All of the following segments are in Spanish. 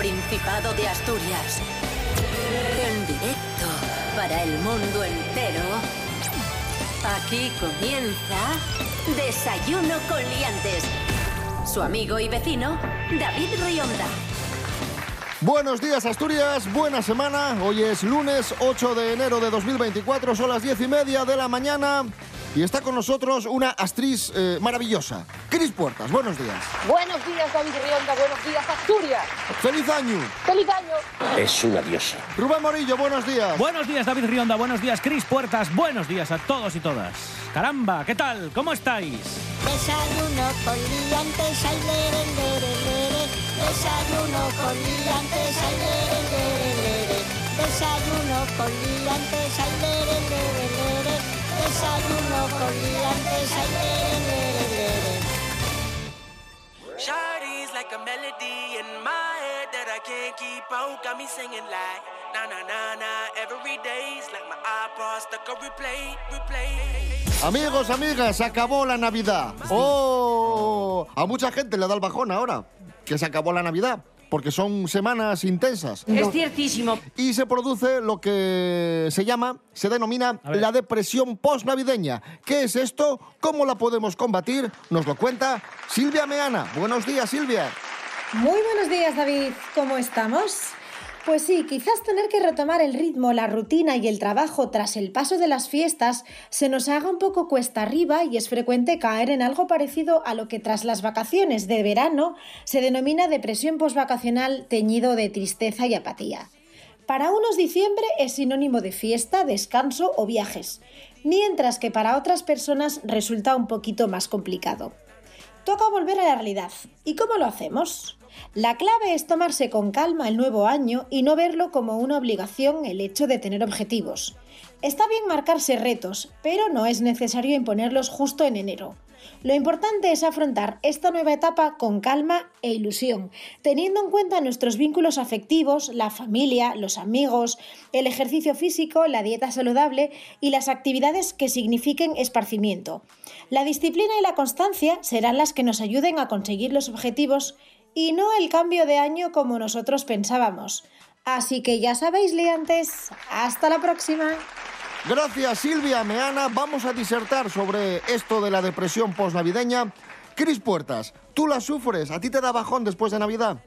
Principado de Asturias. En directo para el mundo entero. Aquí comienza Desayuno con Liantes. Su amigo y vecino, David Rionda. Buenos días Asturias, buena semana. Hoy es lunes 8 de enero de 2024, son las 10 y media de la mañana. Y está con nosotros una actriz eh, maravillosa, Cris Puertas. Buenos días. Buenos días, David Rionda. Buenos días, Asturias. ¡Feliz año! ¡Feliz año! Es una diosa. Rubén Morillo, buenos días. Buenos días, David Rionda. Buenos días, Cris Puertas. Buenos días a todos y todas. Caramba, ¿qué tal? ¿Cómo estáis? Desayuno con liantes, ay, lere, lere, lere. Desayuno con liantes, ay, lere, lere, lere. Desayuno con liantes, ay, lere, lere, lere. Desayuno con liantes, ay, lere, lere, lere. Like a melody in my head that I can't keep out. Got me singing like na na na na every day's like my iPod stuck on replay, replay. Amigos, amigas, se acabó la Navidad. ¡Oh! A mucha gente le da el bajón ahora, que se acabó la Navidad, porque son semanas intensas. Es ciertísimo. Y se produce lo que se llama, se denomina la depresión postnavideña. ¿Qué es esto? ¿Cómo la podemos combatir? Nos lo cuenta Silvia Meana. Buenos días, Silvia. Muy buenos días, David. ¿Cómo estamos? Pues sí, quizás tener que retomar el ritmo, la rutina y el trabajo tras el paso de las fiestas se nos haga un poco cuesta arriba y es frecuente caer en algo parecido a lo que tras las vacaciones de verano se denomina depresión postvacacional teñido de tristeza y apatía. Para unos diciembre es sinónimo de fiesta, descanso o viajes, mientras que para otras personas resulta un poquito más complicado. Toca volver a la realidad. ¿Y cómo lo hacemos? La clave es tomarse con calma el nuevo año y no verlo como una obligación el hecho de tener objetivos. Está bien marcarse retos, pero no es necesario imponerlos justo en enero. Lo importante es afrontar esta nueva etapa con calma e ilusión, teniendo en cuenta nuestros vínculos afectivos, la familia, los amigos, el ejercicio físico, la dieta saludable y las actividades que signifiquen esparcimiento. La disciplina y la constancia serán las que nos ayuden a conseguir los objetivos y no el cambio de año como nosotros pensábamos. Así que ya sabéis, liantes, hasta la próxima. Gracias, Silvia Meana. Vamos a disertar sobre esto de la depresión postnavideña. Cris Puertas, ¿tú la sufres? ¿A ti te da bajón después de Navidad?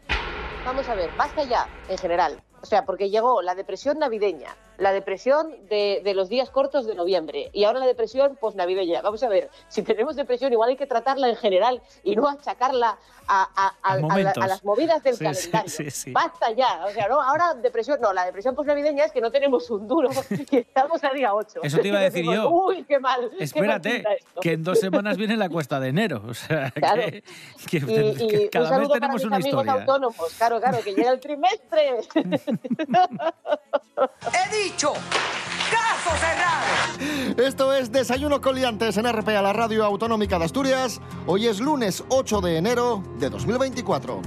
Vamos a ver, basta ya, en general. O sea, porque llegó la depresión navideña, la depresión de, de los días cortos de noviembre y ahora la depresión posnavideña. Vamos a ver, si tenemos depresión, igual hay que tratarla en general y no achacarla a, a- a- A a la- momentos. a las movidas del Sí, calendario. sí, sí. Basta ya. O sea, no, ahora depresión, no, la depresión posnavideña es que no tenemos un duro y estamos a día 8. Eso te iba a decir yo. Uy, qué mal. qué mal Espérate, esto". que en dos semanas viene la cuesta de enero. O sea, Claro. que, que- Y, y que un cada mes saludo para tenemos mis una amigos historia. autónomos. Claro, claro, que llega el trimestre. He dicho, caso cerrado. Esto es Desayuno Coliantes en RPA, la radio autonómica de Asturias. Hoy es lunes 8 de enero de 2024.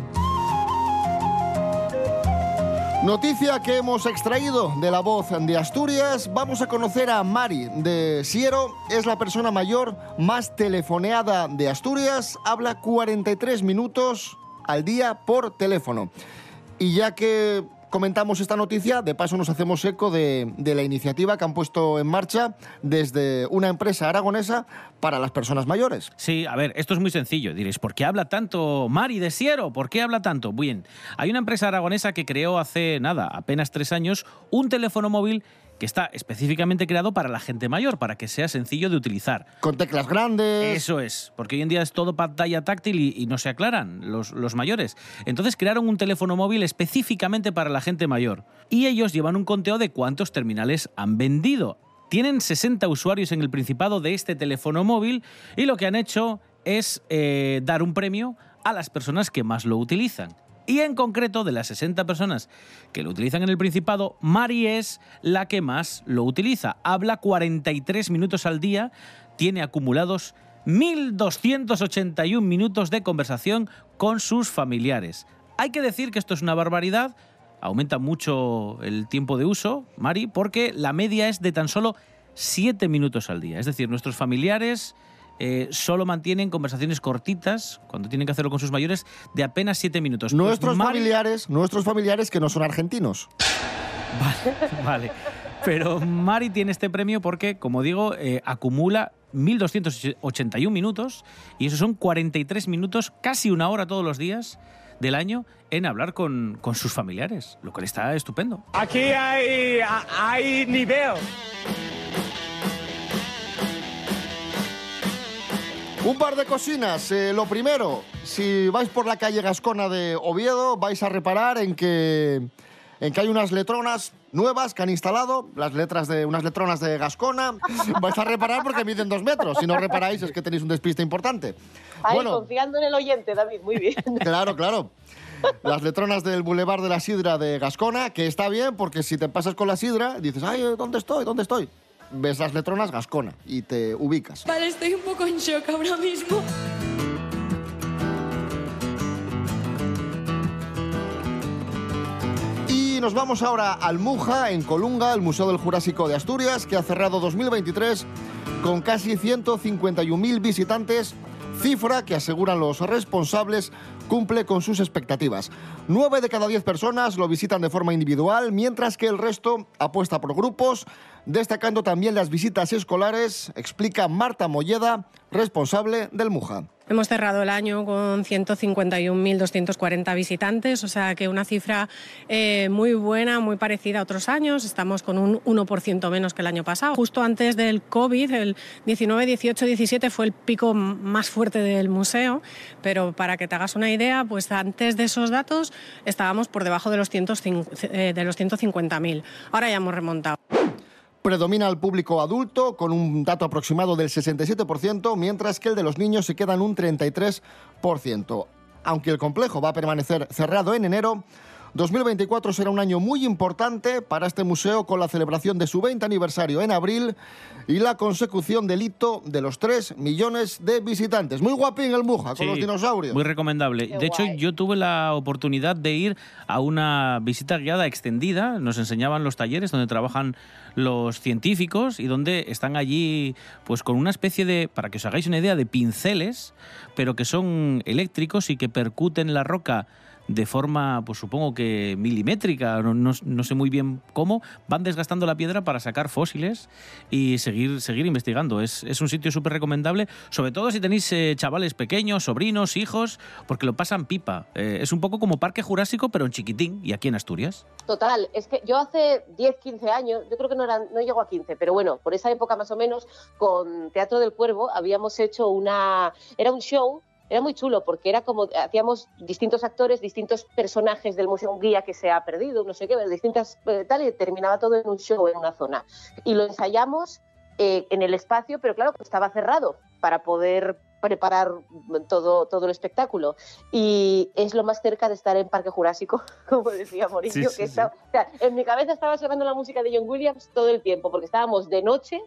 Noticia que hemos extraído de la voz de Asturias. Vamos a conocer a Mari de Siero. Es la persona mayor más telefoneada de Asturias. Habla 43 minutos al día por teléfono. Y ya que comentamos esta noticia, de paso nos hacemos eco de, la iniciativa que han puesto en marcha desde una empresa aragonesa para las personas mayores. Sí, a ver, esto es muy sencillo. Diréis, ¿por qué habla tanto Mari de Siero? ¿Por qué habla tanto? Bien, hay una empresa aragonesa que creó hace nada, apenas tres años, un teléfono móvil que está específicamente creado para la gente mayor, para que sea sencillo de utilizar. Con teclas grandes. Eso es, porque hoy en día es todo pantalla táctil y, y no se aclaran los, los mayores. Entonces crearon un teléfono móvil específicamente para la gente mayor. Y ellos llevan un conteo de cuántos terminales han vendido. Tienen 60 usuarios en el Principado de este teléfono móvil y lo que han hecho es eh, dar un premio a las personas que más lo utilizan. Y en concreto, de las 60 personas que lo utilizan en el Principado, Mari es la que más lo utiliza. Habla 43 minutos al día, tiene acumulados 1.281 minutos de conversación con sus familiares. Hay que decir que esto es una barbaridad, aumenta mucho el tiempo de uso, Mari, porque la media es de tan solo 7 minutos al día. Es decir, nuestros familiares eh, solo mantienen conversaciones cortitas, cuando tienen que hacerlo con sus mayores, de apenas siete minutos. Pues Nuestros Mari- familiares, nuestros familiares que no son argentinos. Vale, vale. Pero Mari tiene este premio porque, como digo, eh, acumula 1.281 minutos y esos son 43 minutos, casi una hora todos los días del año en hablar con, con sus familiares, lo cual está estupendo. Aquí hay, hay nivel. Un par de cocinas. Eh, lo primero, si vais por la calle Gascona de Oviedo, vais a reparar en que, en que hay unas letronas nuevas que han instalado, las letras de unas letronas de Gascona. vais a reparar porque miden dos metros. Si no reparáis es que tenéis un despiste importante. Ahí, Bueno, confiando en el oyente, David, muy bien. claro, claro. Las letronas del Boulevard de la Sidra de Gascona, que está bien porque si te pasas con la Sidra, dices, ay, ¿dónde estoy? ¿Dónde estoy? Ves las letronas Gascona y te ubicas. Vale, estoy un poco en shock ahora mismo. Y nos vamos ahora al Muja, en Colunga, el Museo del Jurásico de Asturias, que ha cerrado 2023 con casi 151.000 visitantes, cifra que aseguran los responsables cumple con sus expectativas. Nueve de cada diez personas lo visitan de forma individual, mientras que el resto apuesta por grupos, destacando también las visitas escolares, explica Marta Molleda, responsable del Muja. Hemos cerrado el año con 151.240 visitantes, o sea que una cifra eh, muy buena, muy parecida a otros años. Estamos con un 1% menos que el año pasado. Justo antes del COVID, el 19, 18, 17 fue el pico más fuerte del museo, pero para que te hagas una idea, pues antes de esos datos estábamos por debajo de los, 105 eh, de los 150.000. Ahora ya hemos remontado. Predomina el público adulto con un dato aproximado del 67%, mientras que el de los niños se queda en un 33%. Aunque el complejo va a permanecer cerrado en enero, 2024 será un año muy importante para este museo con la celebración de su 20 aniversario en abril y la consecución del hito de los 3 millones de visitantes. Muy guapín el Muja con Sí, los dinosaurios. Muy recomendable. Qué de hecho, yo tuve la oportunidad de ir a una visita guiada extendida. Nos enseñaban los talleres donde trabajan los científicos y donde están allí, pues con una especie de, para que os hagáis una idea, de pinceles, pero que son eléctricos y que percuten la roca de forma, pues supongo que milimétrica, no, sé muy bien cómo, van desgastando la piedra para sacar fósiles y seguir, seguir investigando. Es, es un sitio súper recomendable, sobre todo si tenéis eh, chavales pequeños, sobrinos, hijos, porque lo pasan pipa. Eh, es un poco como Parque Jurásico, pero en chiquitín y aquí en Asturias. Total, es que yo hace 10, 15 años, yo creo que no, eran, no llego a 15, pero bueno, por esa época más o menos, con Teatro del Cuervo habíamos hecho una... Era un show, era muy chulo porque era como, hacíamos distintos actores, distintos personajes del museo, un guía que se ha perdido, no sé qué, distintas eh, tal, y terminaba todo en un show en una zona. Y lo ensayamos eh, en el espacio, pero claro, estaba cerrado para poder preparar todo, todo el espectáculo. Y es lo más cerca de estar en Parque Jurásico, como decía Morillo, Sí, que sí, está- o sea, en mi cabeza estaba sonando la música de John Williams todo el tiempo, porque estábamos de noche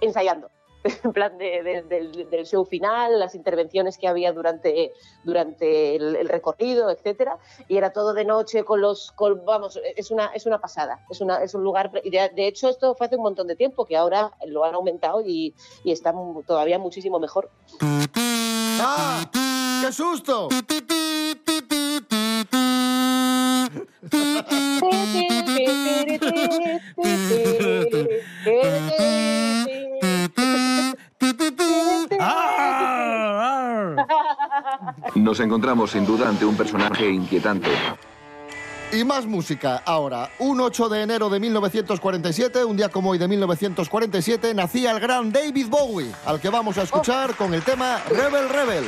ensayando. En plan de- de- del, del show final, las intervenciones que había durante, durante el, el recorrido, etcétera, y era todo de noche con los, con- vamos, es una, es una pasada, es, una, es un lugar, de, de hecho esto fue hace un montón de tiempo, que ahora lo han aumentado y, y está todavía muchísimo mejor. ¡Ah! ¡Qué susto! Nos encontramos sin duda ante un personaje inquietante. Y más música ahora. Un 8 de enero de 1947, un día como hoy de 1947, nacía el gran David Bowie, al que vamos a escuchar con el tema Rebel Rebel.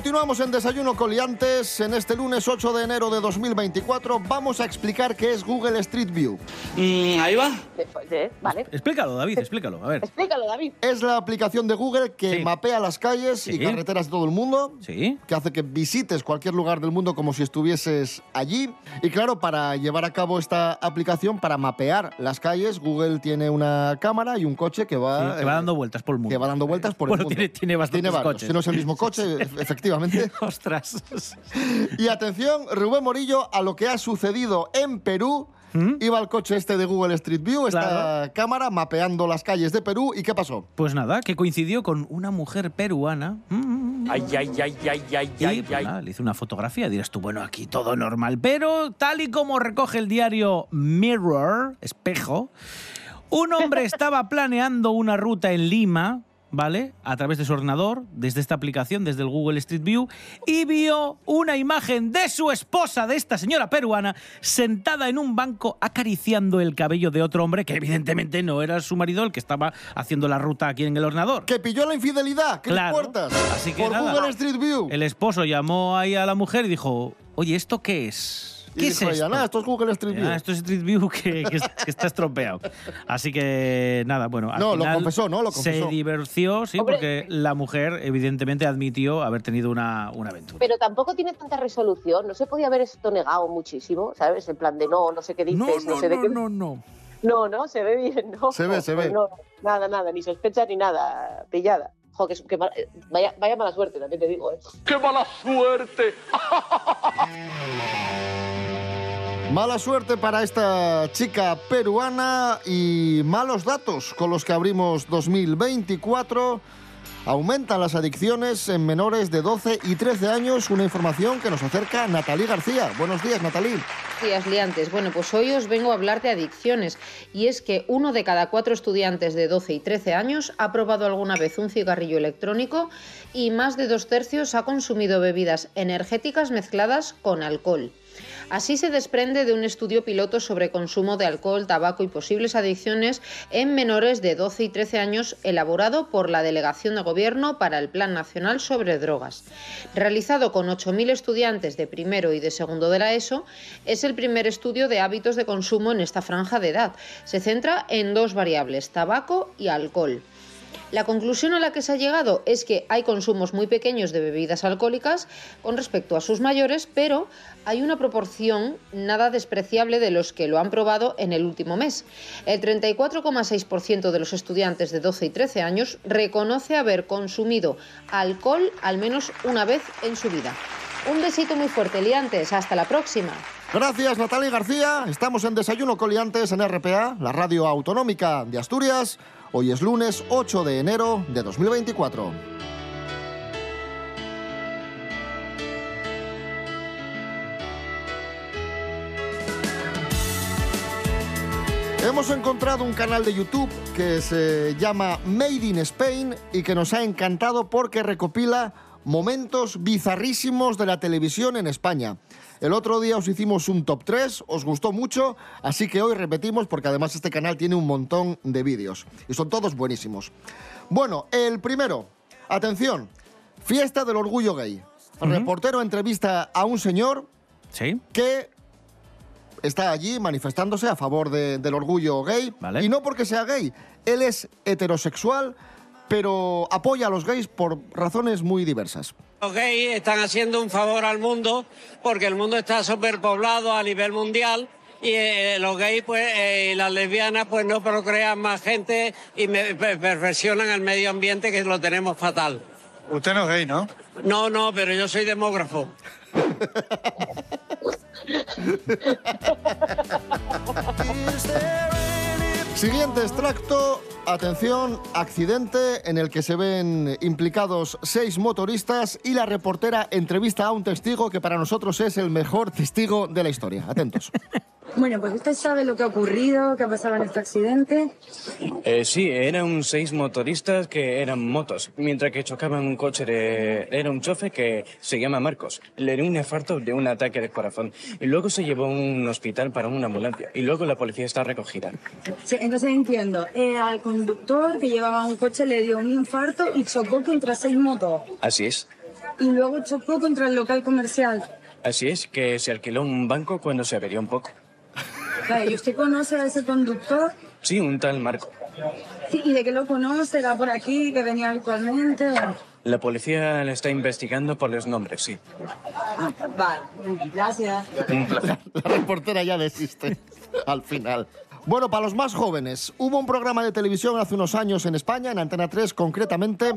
Continuamos en Desayuno Coliantes. En este lunes 8 de enero de 2024 vamos a explicar qué es Google Street View. ahí va. Vale. Explícalo, David, explícalo. A ver. Explícalo, David. Es la aplicación de Google que Sí. mapea las calles Sí. y carreteras de todo el mundo. Sí. Que hace que visites cualquier lugar del mundo como si estuvieses allí. Y claro, para llevar a cabo esta aplicación, para mapear las calles, Google tiene una cámara y un coche que va, Sí, que va eh, dando vueltas por el mundo. que va dando vueltas por Bueno, el mundo. tiene- tiene bastantes varios. coches. Si no es el mismo coche, e- efectivamente. Ostras. Y atención, Rubén Morillo, a lo que ha sucedido en Perú. Iba el coche este de Google Street View, esta ¿Mm? Claro. cámara mapeando las calles de Perú. ¿Y qué pasó? Pues nada, que coincidió con una mujer peruana. mm, Ay, ay, ay, ay, ay, Y ay, pues ay. nada, le hice una fotografía. Dirás tú, bueno, aquí todo normal. Pero tal y como recoge el diario Mirror, espejo, un hombre estaba planeando una ruta en Lima, ¿vale? A través de su ordenador, desde esta aplicación, desde el Google Street View, y vio una imagen de su esposa, de esta señora peruana, sentada en un banco acariciando el cabello de otro hombre que evidentemente no era su marido el que estaba haciendo la ruta aquí en el ordenador. Que pilló la infidelidad, Cris Claro. Puertas. Así que por nada. Google Street View. El esposo llamó ahí a la mujer y dijo, oye, ¿esto qué es? Y ¿Qué es dijo ella, esto? nada, esto es Google Street View. Ah, esto es Street View que, que, que está estropeado. Así que nada, bueno. al No, lo final confesó, ¿no? Lo Se confesó. divorció, sí, Hombre. porque la mujer evidentemente admitió haber tenido una, una aventura. Pero tampoco tiene tanta resolución. No se podía haber esto negado muchísimo, ¿sabes? En plan de no, no sé qué dices, no, sé de qué. no, no. No, no, se ve bien, ¿no? Se ve, se ve. no, nada, nada, ni sospecha ni nada, pillada. Jo, que, que mal- vaya, vaya mala suerte, también te digo, ¿eh? ¡Qué mala suerte! Mala suerte para esta chica peruana y malos datos con los que abrimos 2024. Aumentan las adicciones en menores de 12 y 13 años, una información que nos acerca Natalí García. Buenos días, Natalí. días, liantes. Bueno, pues hoy os vengo a hablar de adicciones y es que uno de cada cuatro estudiantes de 12 y 13 años ha probado alguna vez un cigarrillo electrónico y más de dos tercios ha consumido bebidas energéticas mezcladas con alcohol. Así se desprende de un estudio piloto sobre consumo de alcohol, tabaco y posibles adicciones en menores de 12 y 13 años elaborado por la Delegación de Gobierno para el Plan Nacional sobre Drogas. Realizado con 8.000 estudiantes de primero y de segundo de la ESO, es el primer estudio de hábitos de consumo en esta franja de edad. Se centra en dos variables, tabaco y alcohol. La conclusión a la que se ha llegado es que hay consumos muy pequeños de bebidas alcohólicas con respecto a sus mayores, pero hay una proporción nada despreciable de los que lo han probado en el último mes. El 34,6% de los estudiantes de 12 y 13 años reconoce haber consumido alcohol al menos una vez en su vida. Un besito muy fuerte, liantes. Hasta la próxima. Gracias, Natalia García. Estamos en Desayuno Coliantes en RPA, la radio autonómica de Asturias. Hoy es lunes 8 de enero de 2024. Hemos encontrado un canal de YouTube que se llama Made in Spain y que nos ha encantado porque recopila momentos bizarrísimos de la televisión en España. El otro día os hicimos un top 3, os gustó mucho, así que hoy repetimos porque además este canal tiene un montón de vídeos y son todos buenísimos. Bueno, el primero, atención, fiesta del orgullo gay. El reportero entrevista a un señor que está allí manifestándose a favor de- del orgullo gay. Y no porque sea gay, él es heterosexual, pero apoya a los gays por razones muy diversas. Los gays están haciendo un favor al mundo porque el mundo está superpoblado a nivel mundial y eh, los gays pues, eh, y las lesbianas pues no procrean más gente y me- per- perfeccionan el medio ambiente que lo tenemos fatal. Usted no es gay, ¿no? No, no, pero yo soy demógrafo. Siguiente extracto. Atención, accidente en el que se ven implicados seis motoristas y la reportera entrevista a un testigo que para nosotros es el mejor testigo de la historia. Atentos. Bueno, pues usted sabe lo que ha ocurrido, qué ha pasado en este accidente. Eh, sí, eran seis motoristas que eran motos, mientras que chocaban un coche de... Era un chofe que se llama Marcos. Le dio un infarto de un ataque de corazón. Y luego se llevó a un hospital para una ambulancia. Y luego la policía está recogida. Sí, entonces entiendo, eh, al conductor que llevaba un coche le dio un infarto y chocó contra seis motos. Así es. y luego chocó contra el local comercial. Así es, que se alquiló un banco cuando se averió un poco. Vale, ¿y usted conoce a ese conductor? Sí, un tal Marco. Sí, ¿y de qué lo conoce? ¿Era por aquí, que venía habitualmente? La policía le está investigando por los nombres, sí. Ah, vale, gracias. Un placer. La reportera ya desiste al final. Bueno, para los más jóvenes, hubo un programa de televisión hace unos años en España, en Antena 3 concretamente,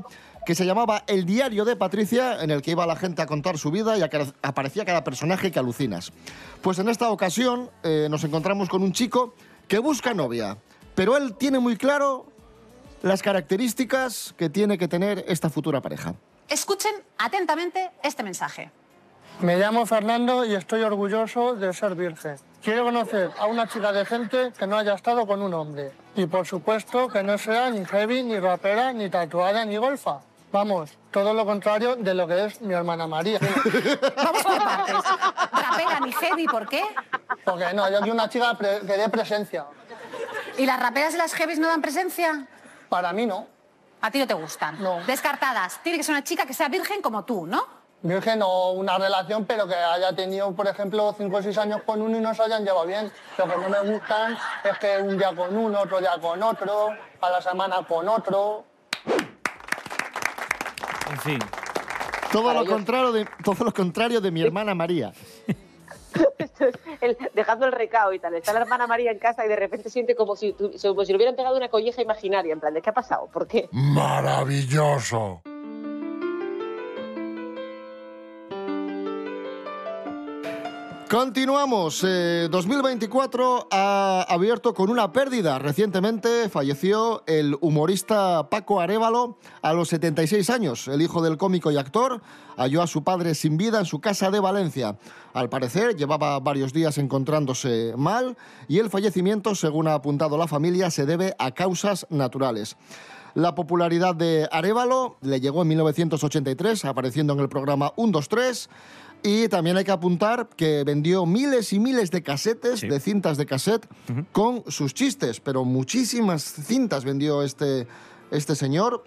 que se llamaba El Diario de Patricia, en el que iba la gente a contar su vida y aparecía cada personaje que alucinas. Pues en esta ocasión eh, nos encontramos con un chico que busca novia, pero él tiene muy claro las características que tiene que tener esta futura pareja. Escuchen atentamente este mensaje. Me llamo Fernando y estoy orgulloso de ser virgen. Quiero conocer a una chica decente que no haya estado con un hombre. Y por supuesto que no sea ni heavy, ni rapera, ni tatuada, ni golfa. Vamos, todo lo contrario de lo que es mi hermana María. Vamos por partes. Rapera ni heavy, ¿por qué? Porque no, yo quiero una chica que dé presencia. ¿Y las raperas y las heavies no dan presencia? Para mí no. A ti no te gustan. No. Descartadas. Tiene que ser una chica que sea virgen como tú, ¿no? Virgen o una relación, pero que haya tenido, por ejemplo, 5 o 6 años con uno y no se hayan llevado bien. Lo que no me gustan es que un día con uno, otro día con otro, a la semana con otro. En fin. Todo Para lo, contrario de, todo lo contrario de mi hermana María. El- dejando el recao y tal. Está la hermana María en casa y de repente siente como si, como si le hubieran pegado una colleja imaginaria. En plan, ¿de qué ha pasado? ¿Por qué? Maravilloso. Continuamos. Eh, 2024 ha abierto con una pérdida. Recientemente falleció el humorista Paco Arevalo a los 76 años. El hijo del cómico y actor halló a su padre sin vida en su casa de Valencia. Al parecer llevaba varios días encontrándose mal y el fallecimiento, según ha apuntado la familia, se debe a causas naturales. La popularidad de Arevalo le llegó en 1983, apareciendo en el programa 1, 2, 3. Y también hay que apuntar que vendió miles y miles de casetes, de cintas de cassette, con sus chistes, pero muchísimas cintas vendió este, este señor.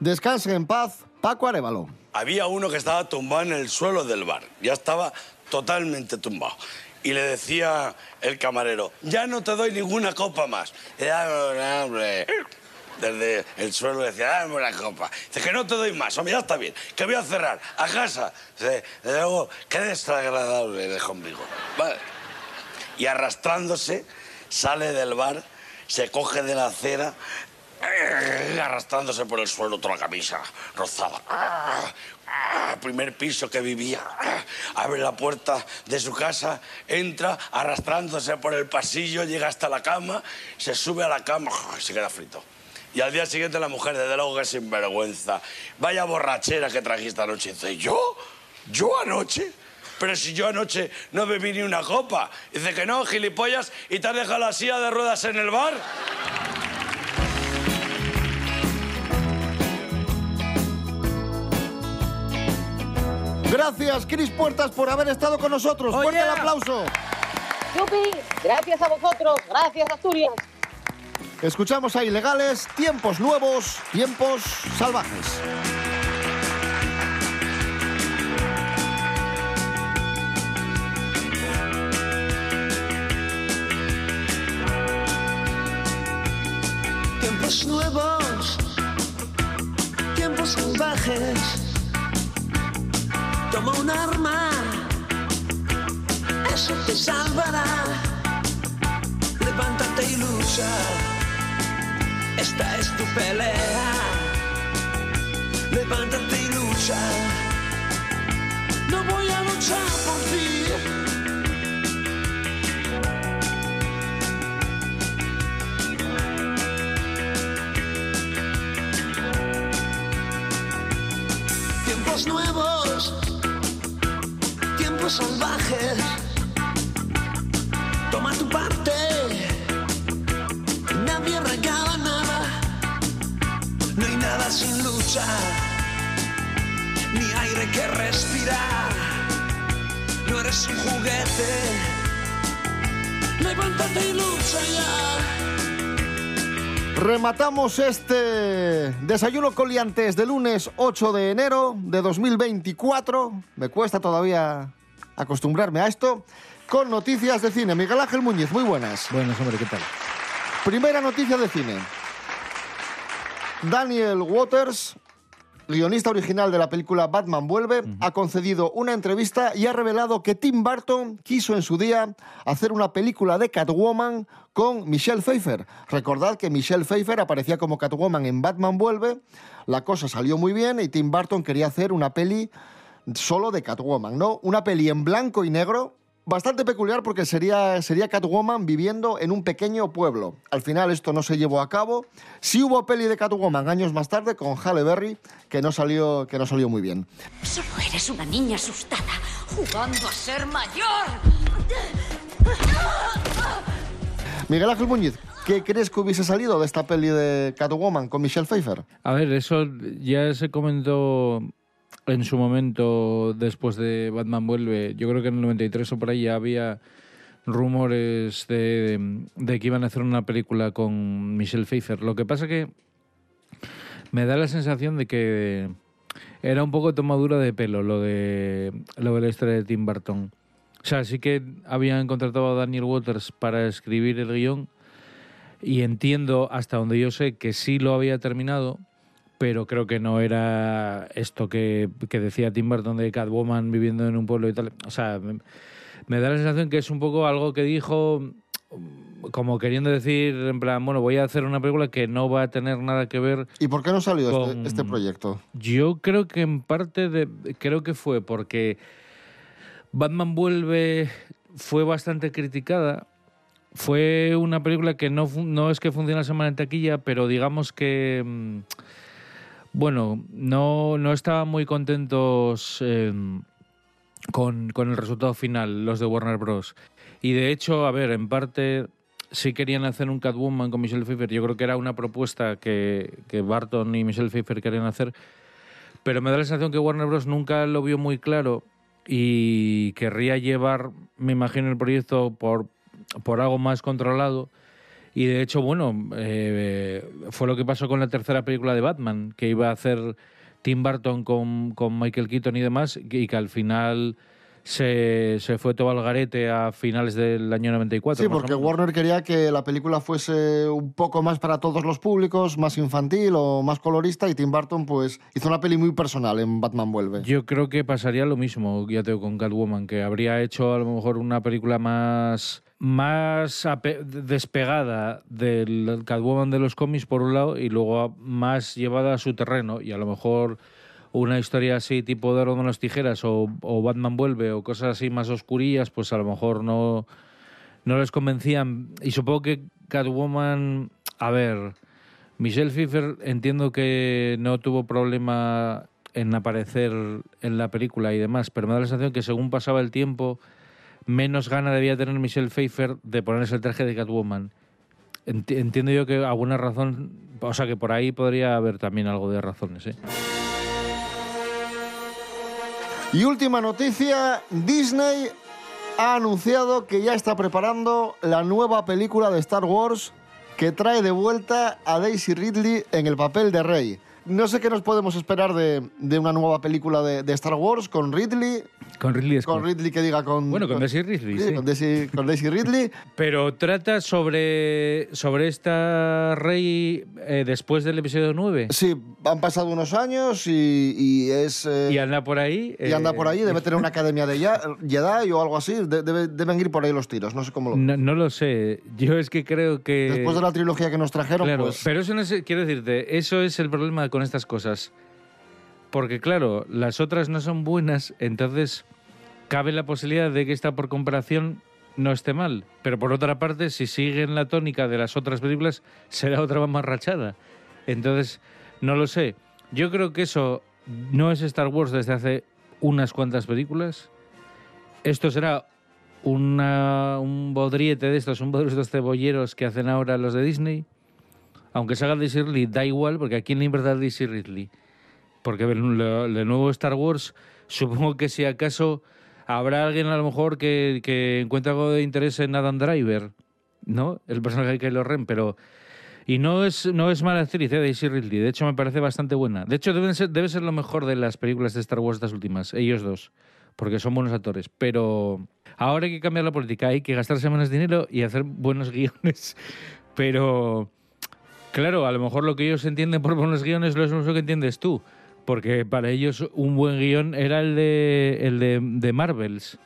Descanse en paz, Paco Arevalo. Había uno que estaba tumbado en el suelo del bar. Ya estaba totalmente tumbado. Y le decía el camarero, ya no te doy ninguna copa más. Y, "Ah, hombre". Desde el suelo decía, dame una copa. Dice que no te doy más, hombre, ya está bien, que voy a cerrar, a casa. Dice, desde luego, qué desagradable de conmigo. Vale. Y arrastrándose, sale del bar, se coge de la acera, eh, arrastrándose por el suelo toda la camisa rozada. Ah, Primer piso que vivía. Ah, Abre la puerta de su casa, entra arrastrándose por el pasillo, llega hasta la cama, se sube a la cama y se queda frito. Y al día siguiente la mujer, desde luego que sinvergüenza. Vaya borrachera que trajiste anoche. Dice, ¿yo? ¿Yo anoche? Pero si yo anoche no bebí ni una copa. Dice que no, gilipollas, y te has dejado la silla de ruedas en el bar. Gracias, Cris Puertas, por haber estado con nosotros. Fuerte el aplauso. ¡Yupi! Gracias a vosotros. Gracias, Asturias. Escuchamos a Ilegales, tiempos nuevos, tiempos salvajes. Tiempos nuevos, tiempos salvajes. Toma un arma, eso te salvará. Levántate y lucha, esta es tu pelea. Levántate y lucha, no voy a luchar por ti. Tiempos nuevos, tiempos salvajes. No hay nada sin lucha, ni aire que respirar. No eres un juguete, levántate y lucha ya. Rematamos este desayuno coliantes de lunes 8 de enero de 2024. Me cuesta todavía acostumbrarme a esto. Con noticias de cine. Miguel Ángel Muñiz, muy buenas. Buenas, hombre, ¿qué tal? Primera noticia de cine. Daniel Waters, guionista original de la película Batman Vuelve, ha concedido una entrevista y ha revelado que Tim Burton quiso en su día hacer una película de Catwoman con Michelle Pfeiffer. Recordad que Michelle Pfeiffer aparecía como Catwoman en Batman Vuelve, la cosa salió muy bien y Tim Burton quería hacer una peli solo de Catwoman, ¿no? Una peli en blanco y negro, bastante peculiar porque sería, sería Catwoman viviendo en un pequeño pueblo. Al final esto no se llevó a cabo. Sí hubo peli de Catwoman años más tarde con Halle Berry, que no salió, que no salió muy bien. Solo eres una niña asustada, jugando a ser mayor. Miguel Ángel Muñiz, ¿qué crees que hubiese salido de esta peli de Catwoman con Michelle Pfeiffer? A ver, eso ya se comentó en su momento después de Batman Vuelve. Yo creo que en el 93 o por ahí ya había rumores de, de que iban a hacer una película con Michelle Pfeiffer. Lo que pasa que me da la sensación de que era un poco tomadura de pelo lo de, lo de la historia de Tim Burton. O sea, sí que habían contratado a Daniel Waters para escribir el guion y entiendo hasta donde yo sé que sí lo había terminado, pero creo que no era esto que, que decía Tim Burton de Catwoman viviendo en un pueblo y tal. O sea, me, me da la sensación que es un poco algo que dijo como queriendo decir, en plan, bueno, voy a hacer una película que no va a tener nada que ver. ¿Y por qué no salió este, con- este proyecto? Yo creo que en parte de, creo que fue porque Batman vuelve fue bastante criticada. Fue una película que no, no es que funcionase mal en taquilla, pero digamos que mm, bueno, no, no estaban muy contentos eh, con, con el resultado final, los de Warner Bros. Y de hecho, a ver, en parte sí querían hacer un Catwoman con Michelle Pfeiffer. Yo creo que era una propuesta que, que Barton y Michelle Pfeiffer querían hacer. Pero me da la sensación que Warner Bros. nunca lo vio muy claro y querría llevar, me imagino, el proyecto por, por algo más controlado. Y de hecho, bueno, eh, fue lo que pasó con la tercera película de Batman, que iba a hacer Tim Burton con, con Michael Keaton y demás, y que al final se, se fue todo al garete a finales del año 94. Sí, porque. Warner quería que la película fuese un poco más para todos los públicos, más infantil o más colorista, y Tim Burton pues hizo una peli muy personal en Batman Vuelve. Yo creo que pasaría lo mismo, ya te digo, con Catwoman, que habría hecho a lo mejor una película más más despegada del Catwoman de los cómics por un lado y luego más llevada a su terreno. Y a lo mejor una historia así tipo de de las tijeras o, o Batman vuelve o cosas así más oscurillas pues a lo mejor no no les convencían. Y supongo que Catwoman a ver Michelle Pfeiffer entiendo que no tuvo problema en aparecer en la película y demás, pero me da la sensación que según pasaba el tiempo, menos gana debía tener Michelle Pfeiffer de ponerse el traje de Catwoman. Enti- Entiendo yo que alguna razón, o sea que por ahí podría haber también algo de razones. ¿eh? Y última noticia, Disney ha anunciado que ya está preparando la nueva película de Star Wars que trae de vuelta a Daisy Ridley en el papel de Rey. No sé qué nos podemos esperar de, de una nueva película de, de Star Wars con Ridley. Con Ridley Scott. Con Ridley que diga con... Bueno, con Daisy Ridley, sí. Con Daisy, con Daisy Ridley. Pero trata sobre, sobre esta rey eh, después del episodio 9. Sí, han pasado unos años y, y es... eh, Y anda por ahí. y anda eh, por ahí, debe tener una academia de Jedi o algo así. de- debe- deben ir por ahí los tiros, no sé cómo lo... No, no lo sé. Yo es que creo que. Después de la trilogía que nos trajeron, Claro, pues... pero eso no es, quiero decirte, eso es el problema con estas cosas. Porque claro, las otras no son buenas, entonces cabe la posibilidad de que esta por comparación no esté mal. Pero por otra parte, si siguen la tónica de las otras películas, será otra más rachada. Entonces, no lo sé. Yo creo que eso no es Star Wars desde hace unas cuantas películas. Esto será una, un bodriete de estos, un bodriete de estos cebolleros que hacen ahora los de Disney. Aunque se haga Daisy Ridley, da igual, porque ¿a quién le importa Daisy Ridley? Porque el nuevo Star Wars, supongo que si acaso habrá alguien a lo mejor que, que encuentre algo de interés en Adam Driver, ¿no? El personaje de Kylo Ren, pero Y no es, no es mala actriz, eh, Daisy Ridley. De hecho, me parece bastante buena. De hecho, deben ser, debe ser lo mejor de las películas de Star Wars estas últimas, ellos dos. Porque son buenos actores. Pero ahora hay que cambiar la política. Hay que gastarse menos dinero y hacer buenos guiones. Pero, claro, a lo mejor lo que ellos entienden por buenos guiones no es lo que entiendes tú. Porque para ellos un buen guion era el de, el de, de Marvels,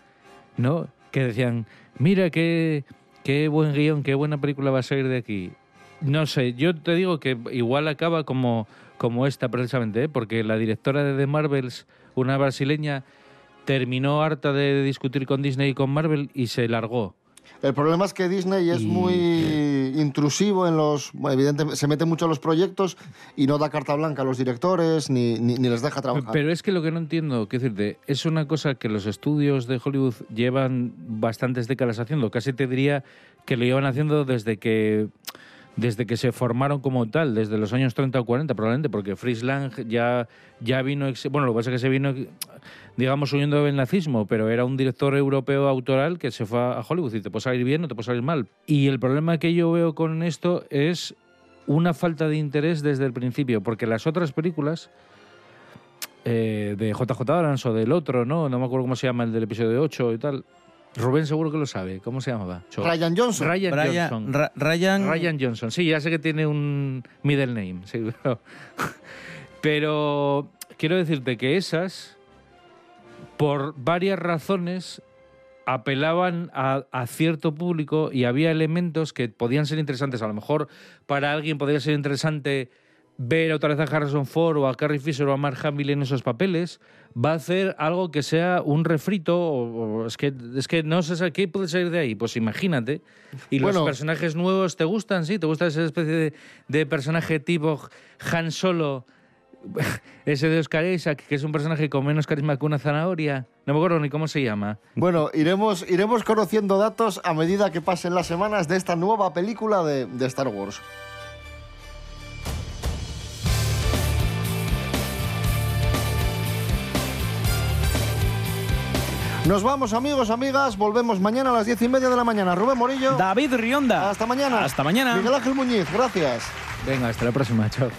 ¿no? Que decían, mira qué, qué buen guion, qué buena película va a salir de aquí. No sé, yo te digo que igual acaba como, como esta precisamente, ¿eh? porque la directora de The Marvels, una brasileña, terminó harta de discutir con Disney y con Marvel y se largó. El problema es que Disney es Y- muy intrusivo en los... bueno, evidentemente, se mete mucho en los proyectos y no da carta blanca a los directores ni, ni, ni les deja trabajar. Pero es que lo que no entiendo, quiero decirte, es una cosa que los estudios de Hollywood llevan bastantes décadas haciendo. Casi te diría que lo llevan haciendo desde que desde que se formaron como tal, desde los años 30 o 40 probablemente, porque Fritz Lang ya, ya vino, bueno, lo que pasa es que se vino, digamos, huyendo del nazismo, pero era un director europeo autoral que se fue a Hollywood y te puede salir bien o te puede salir mal. Y el problema que yo veo con esto es una falta de interés desde el principio, porque las otras películas eh, de JJ Abrams o del otro, ¿no? No me acuerdo cómo se llama el del episodio 8 y tal. Rubén seguro que lo sabe. ¿Cómo se llamaba? Cho- Ryan Johnson. Ryan Brian- Johnson. Ra- Ryan- Ryan Johnson. Sí, ya sé que tiene un middle name. sí, pero, pero quiero decirte que esas, por varias razones, apelaban a, a cierto público y había elementos que podían ser interesantes. A lo mejor para alguien podría ser interesante ver otra vez a Harrison Ford o a Carrie Fisher o a Mark Hamill en esos papeles. Va a hacer algo que sea un refrito. O, o es, que, es que no sé qué puede salir de ahí. Pues imagínate. Y Bueno. los personajes nuevos te gustan, sí. ¿Te gusta esa especie de, de personaje tipo Han Solo? Ese de Oscar Isaac, que es un personaje con menos carisma que una zanahoria. No me acuerdo ni cómo se llama. Bueno, iremos, iremos conociendo datos a medida que pasen las semanas de esta nueva película de, de Star Wars. Nos vamos, amigos, amigas. Volvemos mañana a las diez y media de la mañana. Rubén Morillo. David Rionda. Hasta mañana. Hasta mañana. Miguel Ángel Muñiz, gracias. Venga, hasta la próxima. Chao.